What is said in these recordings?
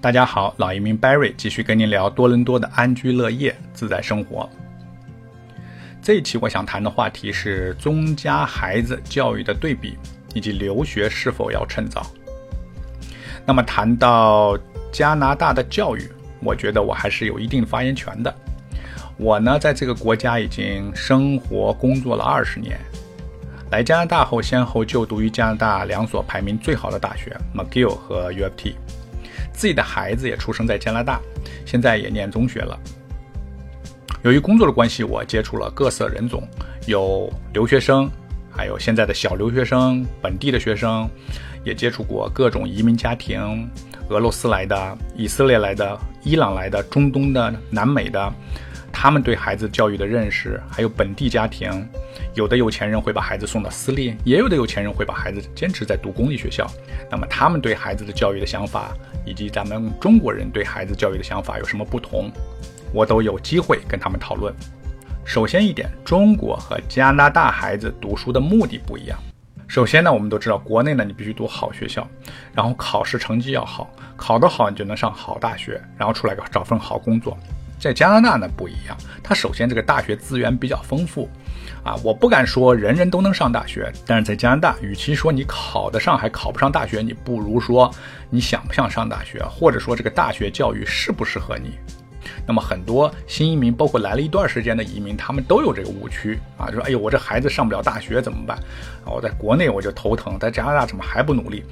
大家好，老移民 Barry 继续跟您聊多伦多的安居乐业、自在生活。这一期我想谈的话题是中加孩子教育的对比，以及留学是否要趁早。那么谈到加拿大的教育，我觉得我还是有一定发言权的。我呢，在这个国家已经生活工作了二十年。来加拿大后，先后就读于加拿大两所排名最好的大学 McGill 和 U of T。自己的孩子也出生在加拿大，现在也念中学了。由于工作的关系，我接触了各色人种，有留学生，还有现在的小留学生、本地的学生，也接触过各种移民家庭，俄罗斯来的、以色列来的、伊朗来的、中东的、南美的。他们对孩子教育的认识，还有本地家庭，有的有钱人会把孩子送到私立，也有的有钱人会把孩子坚持在读公立学校。那么他们对孩子的教育的想法，以及咱们中国人对孩子教育的想法有什么不同，我都有机会跟他们讨论。首先一点，中国和加拿大孩子读书的目的不一样。首先呢，我们都知道，国内呢你必须读好学校，然后考试成绩要好，考得好你就能上好大学，然后出来找份好工作。在加拿大呢不一样，它首先这个大学资源比较丰富，啊，我不敢说人人都能上大学，但是在加拿大，与其说你考得上还考不上大学，你不如说你想不想上大学，或者说这个大学教育适不适合你。那么很多新移民，包括来了一段时间的移民，他们都有这个误区啊，就说哎呦，我这孩子上不了大学怎么办？我在国内我就头疼，在加拿大怎么还不努力？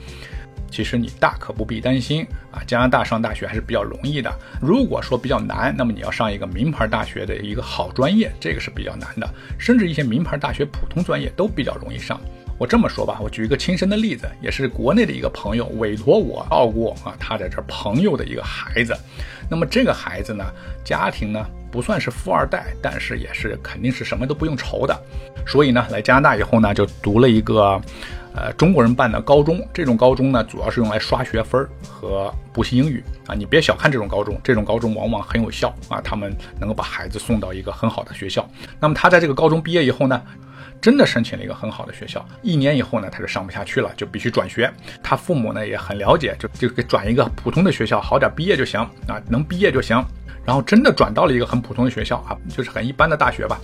其实你大可不必担心啊，加拿大上大学还是比较容易的。如果说比较难，那么你要上一个名牌大学的一个好专业，这个是比较难的。甚至一些名牌大学普通专业都比较容易上。我这么说吧，我举一个亲身的例子，也是国内的一个朋友委托我照顾啊，他在这朋友的一个孩子。那么这个孩子呢，家庭呢不算是富二代，但是也是肯定是什么都不用愁的。所以呢，来加拿大以后呢，就读了一个。呃，中国人办的高中，这种高中呢，主要是用来刷学分和补习英语啊。你别小看这种高中，这种高中往往很有效啊，他们能够把孩子送到一个很好的学校。那么他在这个高中毕业以后呢，真的申请了一个很好的学校。一年以后呢，他就上不下去了，就必须转学。他父母呢也很了解，就就给转一个普通的学校，好点毕业就行啊，能毕业就行。然后真的转到了一个很普通的学校啊，就是很一般的大学吧。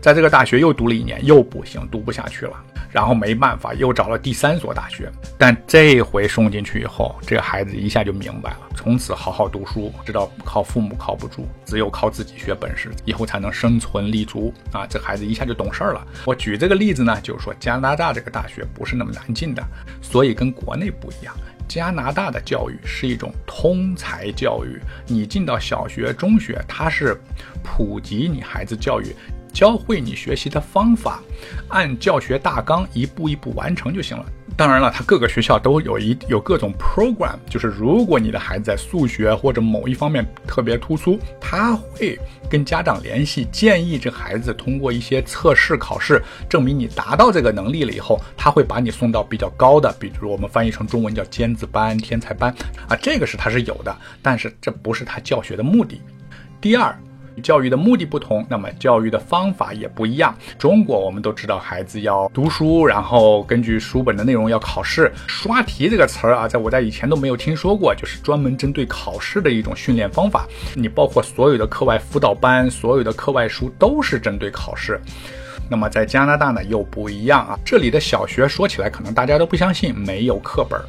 在这个大学又读了一年，又不行，读不下去了。然后没办法，又找了第三所大学。但这回送进去以后，这个孩子一下就明白了，从此好好读书，知道靠父母靠不住，只有靠自己学本事，以后才能生存立足啊！这孩子一下就懂事儿了。我举这个例子呢，就是说加拿大这个大学不是那么难进的，所以跟国内不一样。加拿大的教育是一种通才教育，你进到小学、中学，它是普及你孩子教育。教会你学习的方法，按教学大纲一步一步完成就行了。当然了，他各个学校都有一有各种 program，就是如果你的孩子在数学或者某一方面特别突出，他会跟家长联系，建议这孩子通过一些测试考试，证明你达到这个能力了以后，他会把你送到比较高的，比如我们翻译成中文叫尖子班、天才班啊，这个是他是有的，但是这不是他教学的目的。第二。教育的目的不同，那么教育的方法也不一样。中国我们都知道，孩子要读书，然后根据书本的内容要考试。刷题这个词儿啊，在我在以前都没有听说过，就是专门针对考试的一种训练方法。你包括所有的课外辅导班，所有的课外书都是针对考试。那么在加拿大呢又不一样啊，这里的小学说起来可能大家都不相信，没有课本。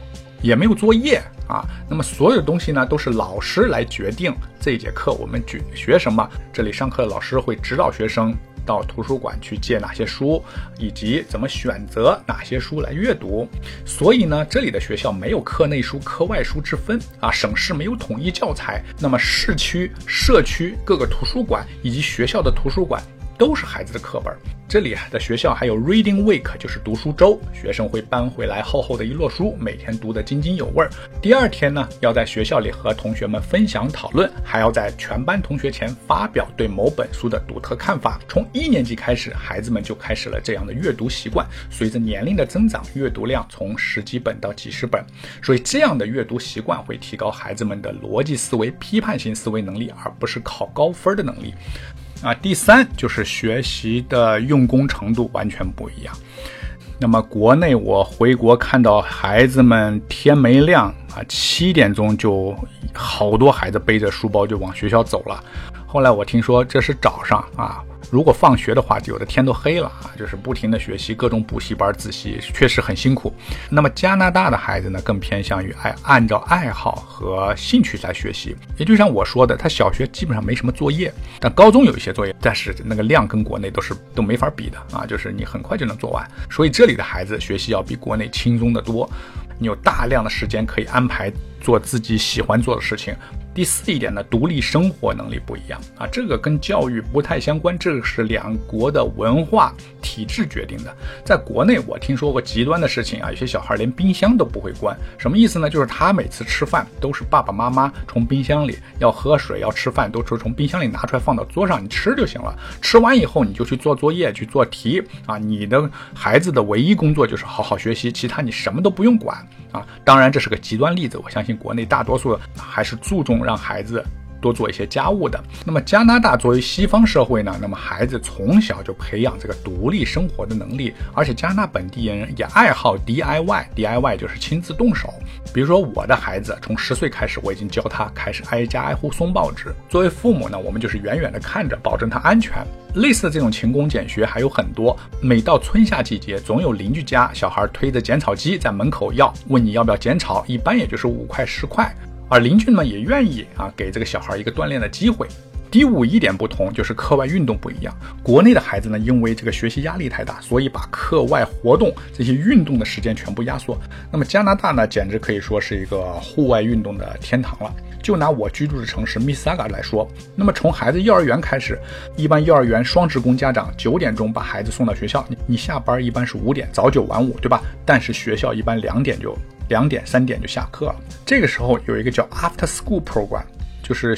也没有作业啊，那么所有东西呢，都是老师来决定这一节课我们学学什么。这里上课的老师会指导学生到图书馆去借哪些书，以及怎么选择哪些书来阅读。所以呢，这里的学校没有课内书、课外书之分啊，省市没有统一教材。那么市区、社区各个图书馆以及学校的图书馆。都是孩子的课本。这里的学校还有 Reading Week，就是读书周，学生会搬回来厚厚的一摞书，每天读得津津有味儿。第二天呢，要在学校里和同学们分享讨论，还要在全班同学前发表对某本书的独特看法。从一年级开始，孩子们就开始了这样的阅读习惯。随着年龄的增长，阅读量从十几本到几十本，所以这样的阅读习惯会提高孩子们的逻辑思维、批判性思维能力，而不是考高分的能力。啊，第三就是学习的用功程度完全不一样。那么国内我回国看到孩子们天没亮啊，七点钟就好多孩子背着书包就往学校走了。后来我听说这是早上啊。如果放学的话，有的天都黑了啊，就是不停的学习各种补习班自习，确实很辛苦。那么加拿大的孩子呢，更偏向于爱按照爱好和兴趣来学习。也就像我说的，他小学基本上没什么作业，但高中有一些作业，但是那个量跟国内都是都没法比的啊，就是你很快就能做完。所以这里的孩子学习要比国内轻松的多，你有大量的时间可以安排做自己喜欢做的事情。第四一点呢，独立生活能力不一样啊，这个跟教育不太相关，这个是两国的文化体制决定的。在国内，我听说过极端的事情啊，有些小孩连冰箱都不会关，什么意思呢？就是他每次吃饭都是爸爸妈妈从冰箱里要喝水、要吃饭，都是从冰箱里拿出来放到桌上，你吃就行了。吃完以后你就去做作业、去做题啊。你的孩子的唯一工作就是好好学习，其他你什么都不用管当然这是个极端例子，我相信国内大多数还是注重。让孩子多做一些家务的。那么加拿大作为西方社会呢，那么孩子从小就培养这个独立生活的能力，而且加拿大本地人也爱好 DIY，DIY 就是亲自动手。比如说我的孩子从十岁开始，我已经教他开始挨家挨户送报纸。作为父母呢，我们就是远远的看着，保证他安全。类似的这种勤工俭学还有很多。每到春夏季节，总有邻居家小孩推着剪草机在门口要，问你要不要剪草，一般也就是五块十块。而邻居们也愿意啊，给这个小孩一个锻炼的机会。第五一点不同就是课外运动不一样。国内的孩子呢，因为这个学习压力太大，所以把课外活动这些运动的时间全部压缩。那么加拿大呢，简直可以说是一个户外运动的天堂了。就拿我居住的城市密斯萨嘎来说，那么从孩子幼儿园开始，一般幼儿园双职工家长九点钟把孩子送到学校，你你下班一般是五点，早九晚五，对吧？但是学校一般两点就。两点三点就下课了，这个时候有一个叫 After School Program，就是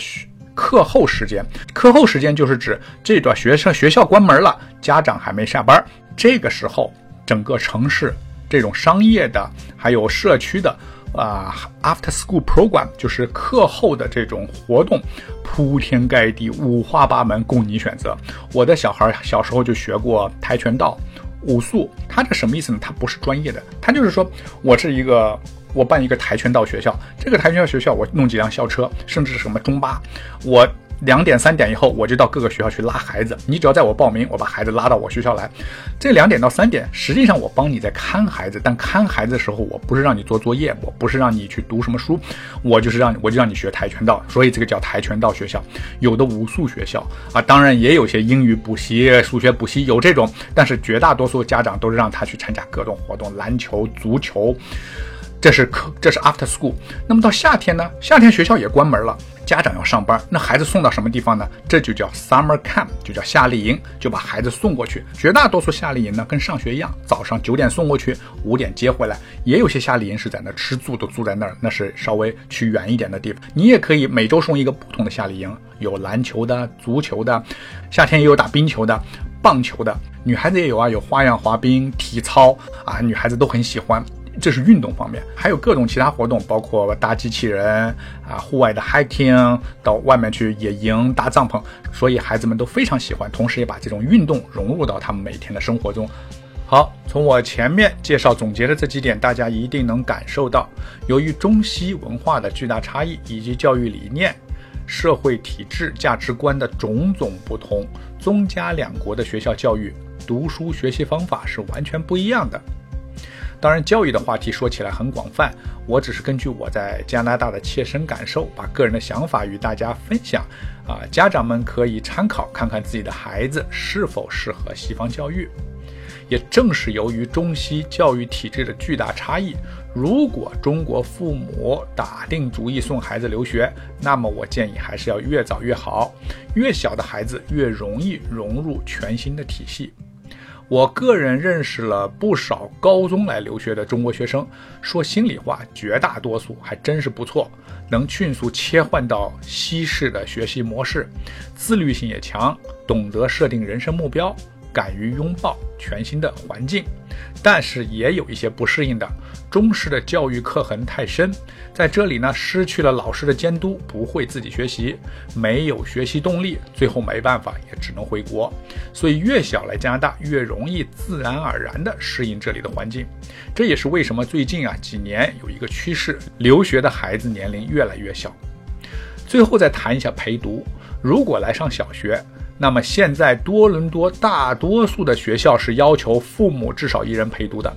课后时间。课后时间就是指这段学生学校关门了，家长还没下班，这个时候整个城市这种商业的还有社区的啊 After School Program，就是课后的这种活动，铺天盖地，五花八门，供你选择。我的小孩小时候就学过跆拳道。武术，它这什么意思呢？它不是专业的，它就是说我是一个，我办一个跆拳道学校，这个跆拳道学校我弄几辆校车，甚至是什么中巴，我。两点三点以后，我就到各个学校去拉孩子。你只要在我报名，我把孩子拉到我学校来。这两点到三点，实际上我帮你在看孩子，但看孩子的时候，我不是让你做作业，我不是让你去读什么书，我就是让我就让你学跆拳道。所以这个叫跆拳道学校。有的武术学校啊，当然也有些英语补习、数学补习，有这种。但是绝大多数家长都是让他去参加各种活动，篮球、足球。这是课，这是 after school。那么到夏天呢？夏天学校也关门了，家长要上班，那孩子送到什么地方呢？这就叫 summer camp，就叫夏令营，就把孩子送过去。绝大多数夏令营呢，跟上学一样，早上九点送过去，五点接回来。也有些夏令营是在那吃住都住在那儿，那是稍微去远一点的地方。你也可以每周送一个不同的夏令营，有篮球的、足球的，夏天也有打冰球的、棒球的，女孩子也有啊，有花样滑冰、体操啊，女孩子都很喜欢。这是运动方面，还有各种其他活动，包括搭机器人啊，户外的 hiking，到外面去野营、搭帐篷，所以孩子们都非常喜欢，同时也把这种运动融入到他们每天的生活中。好，从我前面介绍总结的这几点，大家一定能感受到，由于中西文化的巨大差异，以及教育理念、社会体制、价值观的种种不同，中加两国的学校教育、读书学习方法是完全不一样的。当然，教育的话题说起来很广泛，我只是根据我在加拿大的切身感受，把个人的想法与大家分享。啊，家长们可以参考看看自己的孩子是否适合西方教育。也正是由于中西教育体制的巨大差异，如果中国父母打定主意送孩子留学，那么我建议还是要越早越好，越小的孩子越容易融入全新的体系。我个人认识了不少高中来留学的中国学生，说心里话，绝大多数还真是不错，能迅速切换到西式的学习模式，自律性也强，懂得设定人生目标。敢于拥抱全新的环境，但是也有一些不适应的。中式的教育刻痕太深，在这里呢，失去了老师的监督，不会自己学习，没有学习动力，最后没办法，也只能回国。所以越小来加拿大，越容易自然而然地适应这里的环境。这也是为什么最近啊几年有一个趋势，留学的孩子年龄越来越小。最后再谈一下陪读。如果来上小学，那么现在多伦多大多数的学校是要求父母至少一人陪读的，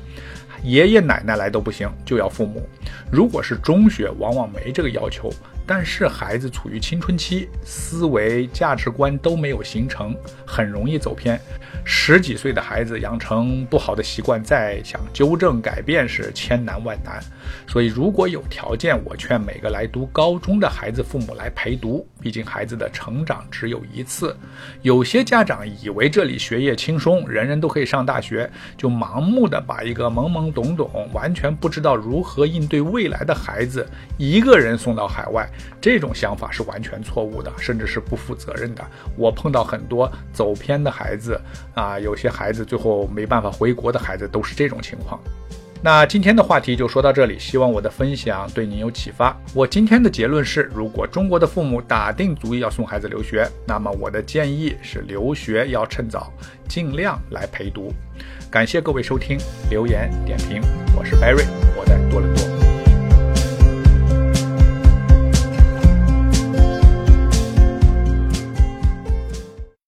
爷爷奶奶来都不行，就要父母。如果是中学，往往没这个要求。但是孩子处于青春期，思维价值观都没有形成，很容易走偏。十几岁的孩子养成不好的习惯，再想纠正改变是千难万难。所以，如果有条件，我劝每个来读高中的孩子父母来陪读。毕竟孩子的成长只有一次。有些家长以为这里学业轻松，人人都可以上大学，就盲目的把一个懵懵懂懂、完全不知道如何应对未来的孩子一个人送到海外。这种想法是完全错误的，甚至是不负责任的。我碰到很多走偏的孩子啊，有些孩子最后没办法回国的孩子都是这种情况。那今天的话题就说到这里，希望我的分享对您有启发。我今天的结论是，如果中国的父母打定主意要送孩子留学，那么我的建议是留学要趁早，尽量来陪读。感谢各位收听、留言、点评，我是 Barry，我在多伦多。